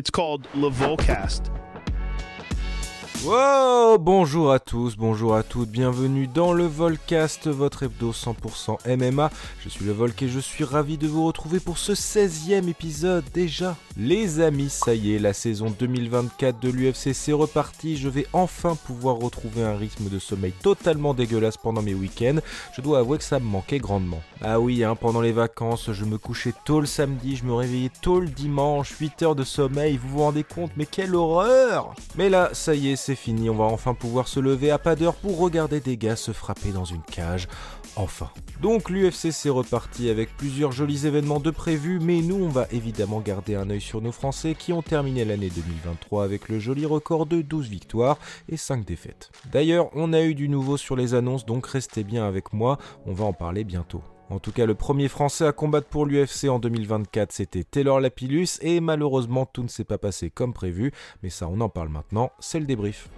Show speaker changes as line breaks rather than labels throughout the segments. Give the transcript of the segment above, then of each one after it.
It's called Levolcast.
Wow, bonjour à tous, bonjour à toutes, bienvenue dans le Volcast, votre hebdo 100% MMA. Je suis le Volk et je suis ravi de vous retrouver pour ce 16e épisode déjà. Les amis, ça y est, la saison 2024 de l'UFC c'est reparti, je vais enfin pouvoir retrouver un rythme de sommeil totalement dégueulasse pendant mes week-ends. Je dois avouer que ça me manquait grandement. Ah oui, hein, pendant les vacances, je me couchais tôt le samedi, je me réveillais tôt le dimanche, 8 heures de sommeil, vous vous rendez compte, mais quelle horreur Mais là, ça y est, c'est fini, on va enfin pouvoir se lever à pas d'heure pour regarder des gars se frapper dans une cage. Enfin. Donc l'UFC c'est reparti avec plusieurs jolis événements de prévus, mais nous on va évidemment garder un œil sur nos Français qui ont terminé l'année 2023 avec le joli record de 12 victoires et 5 défaites. D'ailleurs, on a eu du nouveau sur les annonces, donc restez bien avec moi, on va en parler bientôt. En tout cas, le premier Français à combattre pour l'UFC en 2024, c'était Taylor Lapillus, et malheureusement, tout ne s'est pas passé comme prévu, mais ça, on en parle maintenant, c'est le débrief.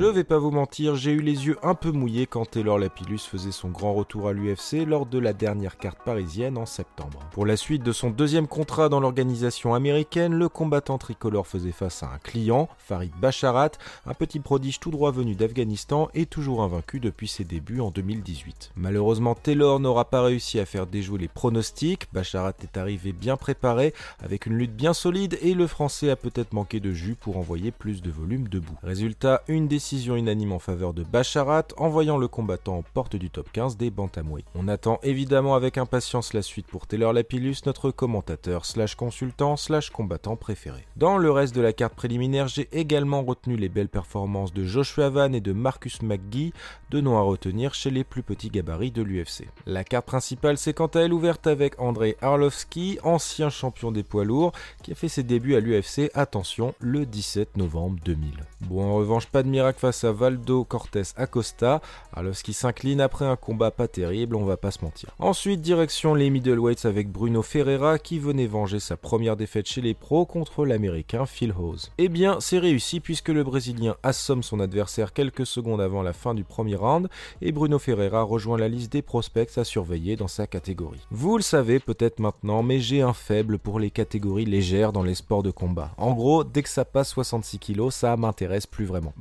Je vais pas vous mentir, j'ai eu les yeux un peu mouillés quand Taylor Lapillus faisait son grand retour à l'UFC lors de la dernière carte parisienne en septembre. Pour la suite de son deuxième contrat dans l'organisation américaine, le combattant tricolore faisait face à un client, Farid Bacharat, un petit prodige tout droit venu d'Afghanistan et toujours invaincu depuis ses débuts en 2018. Malheureusement, Taylor n'aura pas réussi à faire déjouer les pronostics, Bacharat est arrivé bien préparé, avec une lutte bien solide et le français a peut-être manqué de jus pour envoyer plus de volume debout. Résultat, une décision unanime en faveur de Bacharat, envoyant le combattant en porte du top 15 des bantamweight. On attend évidemment avec impatience la suite pour Taylor Lapillus, notre commentateur slash consultant slash combattant préféré. Dans le reste de la carte préliminaire, j'ai également retenu les belles performances de Joshua Van et de Marcus McGee, deux noms à retenir chez les plus petits gabarits de l'UFC. La carte principale s'est quant à elle ouverte avec Andrei Arlovski, ancien champion des poids lourds, qui a fait ses débuts à l'UFC, attention, le 17 novembre 2000. Bon, en revanche, pas de miracle face à Valdo Cortés Acosta. Arlovski s'incline après un combat pas terrible, on va pas se mentir. Ensuite, direction les middleweights avec Bruno Ferreira qui venait venger sa première défaite chez les pros contre l'américain Phil Hose. Eh bien, c'est réussi puisque le brésilien assomme son adversaire quelques secondes avant la fin du premier round et Bruno Ferreira rejoint la liste des prospects à surveiller dans sa catégorie. Vous le savez peut-être maintenant, mais j'ai un faible pour les catégories légères dans les sports de combat. En gros, dès que ça passe 66 kg, ça m'intéresse plus vraiment.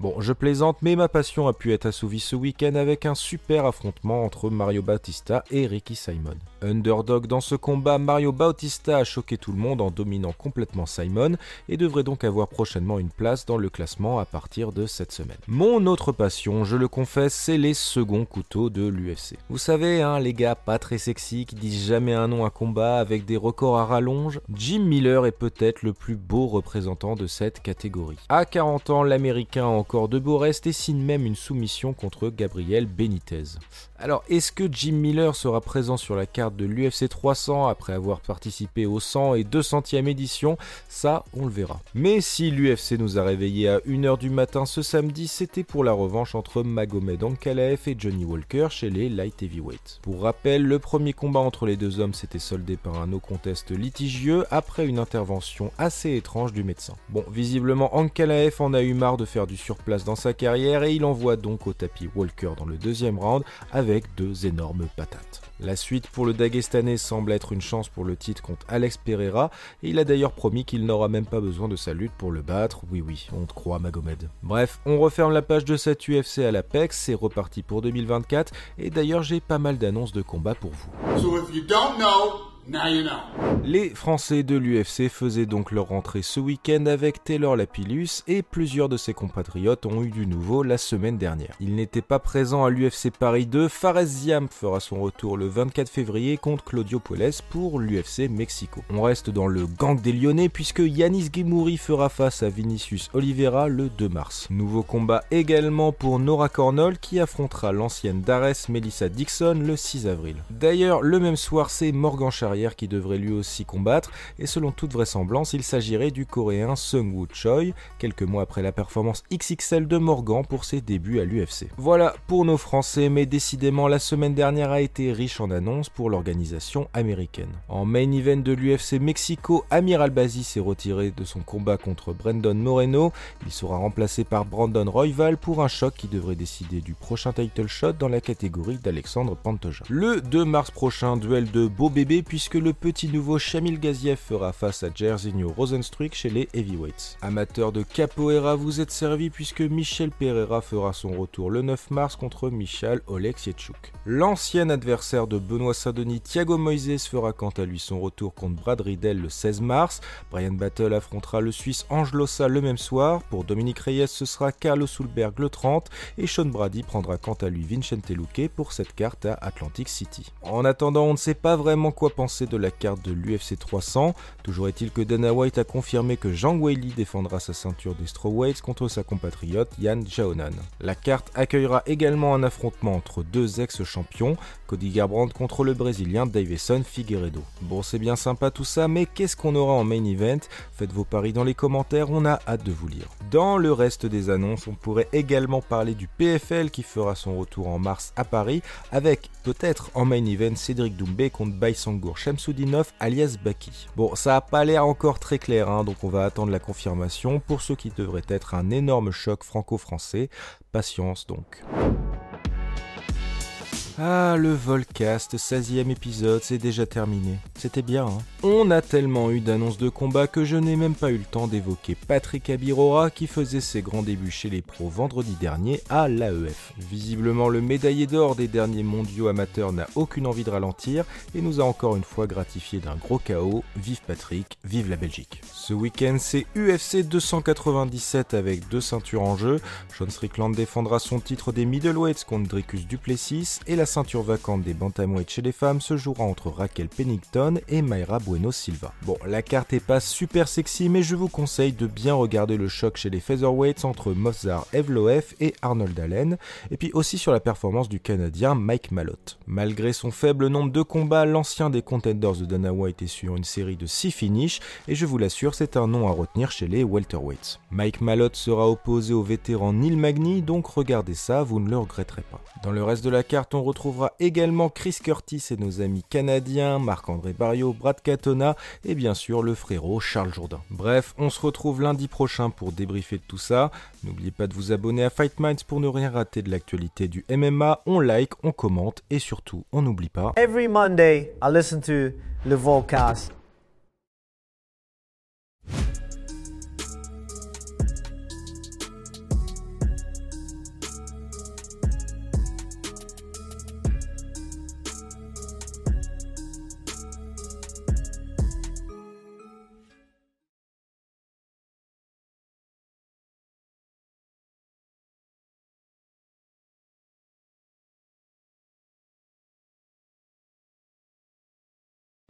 Mais ma passion a pu être assouvie ce week-end avec un super affrontement entre Mario Bautista et Ricky Simon. Underdog dans ce combat, Mario Bautista a choqué tout le monde en dominant complètement Simon et devrait donc avoir prochainement une place dans le classement à partir de cette semaine. Mon autre passion, je le confesse, c'est les seconds couteaux de l'UFC. Vous savez, hein, les gars pas très sexy qui disent jamais un nom à combat avec des records à rallonge, Jim Miller est peut-être le plus beau représentant de cette catégorie. À 40 ans, l'américain a encore de et signe même une soumission contre Gabriel Benitez. Alors, est-ce que Jim Miller sera présent sur la carte de l'UFC 300 après avoir participé au 100 et 200e édition? Ça, on le verra. Mais si l'UFC nous a réveillés à 1h du matin ce samedi, c'était pour la revanche entre Magomed Ankalaev et Johnny Walker chez les light heavyweights. Pour rappel, le premier combat entre les deux hommes s'était soldé par un no contest litigieux après une intervention assez étrange du médecin. Bon, visiblement Ankalaev en a eu marre de faire du surplace dans sa carrière et il envoie donc au tapis Walker dans le deuxième round avec deux énormes patates. La suite pour le Dagestanais semble être une chance pour le titre contre Alex Pereira, et il a d'ailleurs promis qu'il n'aura même pas besoin de sa lutte pour le battre. Oui, oui, on te croit, Magomed. Bref, on referme la page de cette UFC à l'Apex, c'est reparti pour 2024, et d'ailleurs j'ai pas mal d'annonces de combat pour vous. Les Français de l'UFC faisaient donc leur rentrée ce week-end avec Taylor Lapillus et plusieurs de ses compatriotes ont eu du nouveau la semaine dernière. Il n'était pas présent à l'UFC Paris 2, Fares Ziam fera son retour le 24 février contre Claudio Puelles pour l'UFC Mexico. On reste dans le gang des Lyonnais puisque Yanis Gemouri fera face à Vinicius Oliveira le 2 mars. Nouveau combat également pour Nora Cornol qui affrontera l'ancienne Dares Melissa Dixon le 6 avril. D'ailleurs, le même soir, c'est Morgan Charrier qui devrait lui aussi combattre, et selon toute vraisemblance, il s'agirait du coréen Sung Woo Choi, quelques mois après la performance XXL de Morgan pour ses débuts à l'UFC. Voilà pour nos Français, mais décidément la semaine dernière a été riche en annonces pour l'organisation américaine. En main event de l'UFC Mexico, Amir Albazi s'est retiré de son combat contre Brandon Moreno. Il sera remplacé par Brandon Royval pour un choc qui devrait décider du prochain title shot dans la catégorie d'Alexandre Pantoja. Le 2 mars prochain, duel de beau bébé puisque le petit nouveau Shamil Gaziev fera face à Jairzinho Rosenstruik chez les heavyweights. Amateur de capoeira, vous êtes servi puisque Michel Pereira fera son retour le 9 mars contre Michal Oleksiechuk. L'ancien adversaire de Benoît Saint-Denis, Thiago Moises, fera quant à lui son retour contre Brad Riddell le 16 mars. Brian Battle affrontera le Suisse Angelosa le même soir. Pour Dominique Reyes, ce sera Carlos Sulberg le 30 et Sean Brady prendra quant à lui Vincente Luque pour cette carte à Atlantic City. En attendant, on ne sait pas vraiment quoi penser de la carte de l'UFC 300. Toujours est-il que Dana White a confirmé que Jean Weili défendra sa ceinture des strawweights contre sa compatriote Yann Jaonan. La carte accueillera également un affrontement entre deux ex-champions, Cody Garbrandt contre le Brésilien Davison Figueiredo. Bon, c'est bien sympa tout ça, mais qu'est-ce qu'on aura en main event? Faites vos paris dans les commentaires, on a hâte de vous lire. Dans le reste des annonces, on pourrait également parler du PFL qui fera son retour en mars à Paris, avec peut-être en main event Cédric Doumbé contre Baïsangour Shamsoudinov alias Baki. Bon, ça a pas l'air encore très clair, hein, donc on va attendre la confirmation pour ce qui devrait être un énorme choc franco-français. Patience donc. Ah, le Volcast, 16e épisode, c'est déjà terminé. C'était bien, hein On a tellement eu d'annonces de combat que je n'ai même pas eu le temps d'évoquer Patrick Abirora qui faisait ses grands débuts chez les pros vendredi dernier à l'AEF. Visiblement, le médaillé d'or des derniers mondiaux amateurs n'a aucune envie de ralentir et nous a encore une fois gratifié d'un gros chaos. Vive Patrick, vive la Belgique. Ce week-end, c'est UFC 297 avec deux ceintures en jeu. Sean Strickland défendra son titre des middleweights contre Dricus Duplessis et la ceinture vacante des bantamweights chez les femmes se jouera entre Raquel Pennington et Mayra Bueno Silva. Bon, la carte est pas super sexy, mais je vous conseille de bien regarder le choc chez les featherweights entre Mozart Evloef et Arnold Allen, et puis aussi sur la performance du Canadien Mike Malotte. Malgré son faible nombre de combats, l'ancien des contenders de Dana White est sur une série de 6 finishes, et je vous l'assure, c'est un nom à retenir chez les welterweights. Mike Malotte sera opposé au vétéran Neil Magny, donc regardez ça, vous ne le regretterez pas. Dans le reste de la carte, on retrouve retrouvera également Chris Curtis et nos amis canadiens, Marc-André Barrio, Brad Katona et bien sûr le frérot Charles Jourdain. Bref, on se retrouve lundi prochain pour débriefer de tout ça. N'oubliez pas de vous abonner à Fight Minds pour ne rien rater de l'actualité du MMA. On like, on commente et surtout, on n'oublie pas.
Every Monday, I listen to Volcast.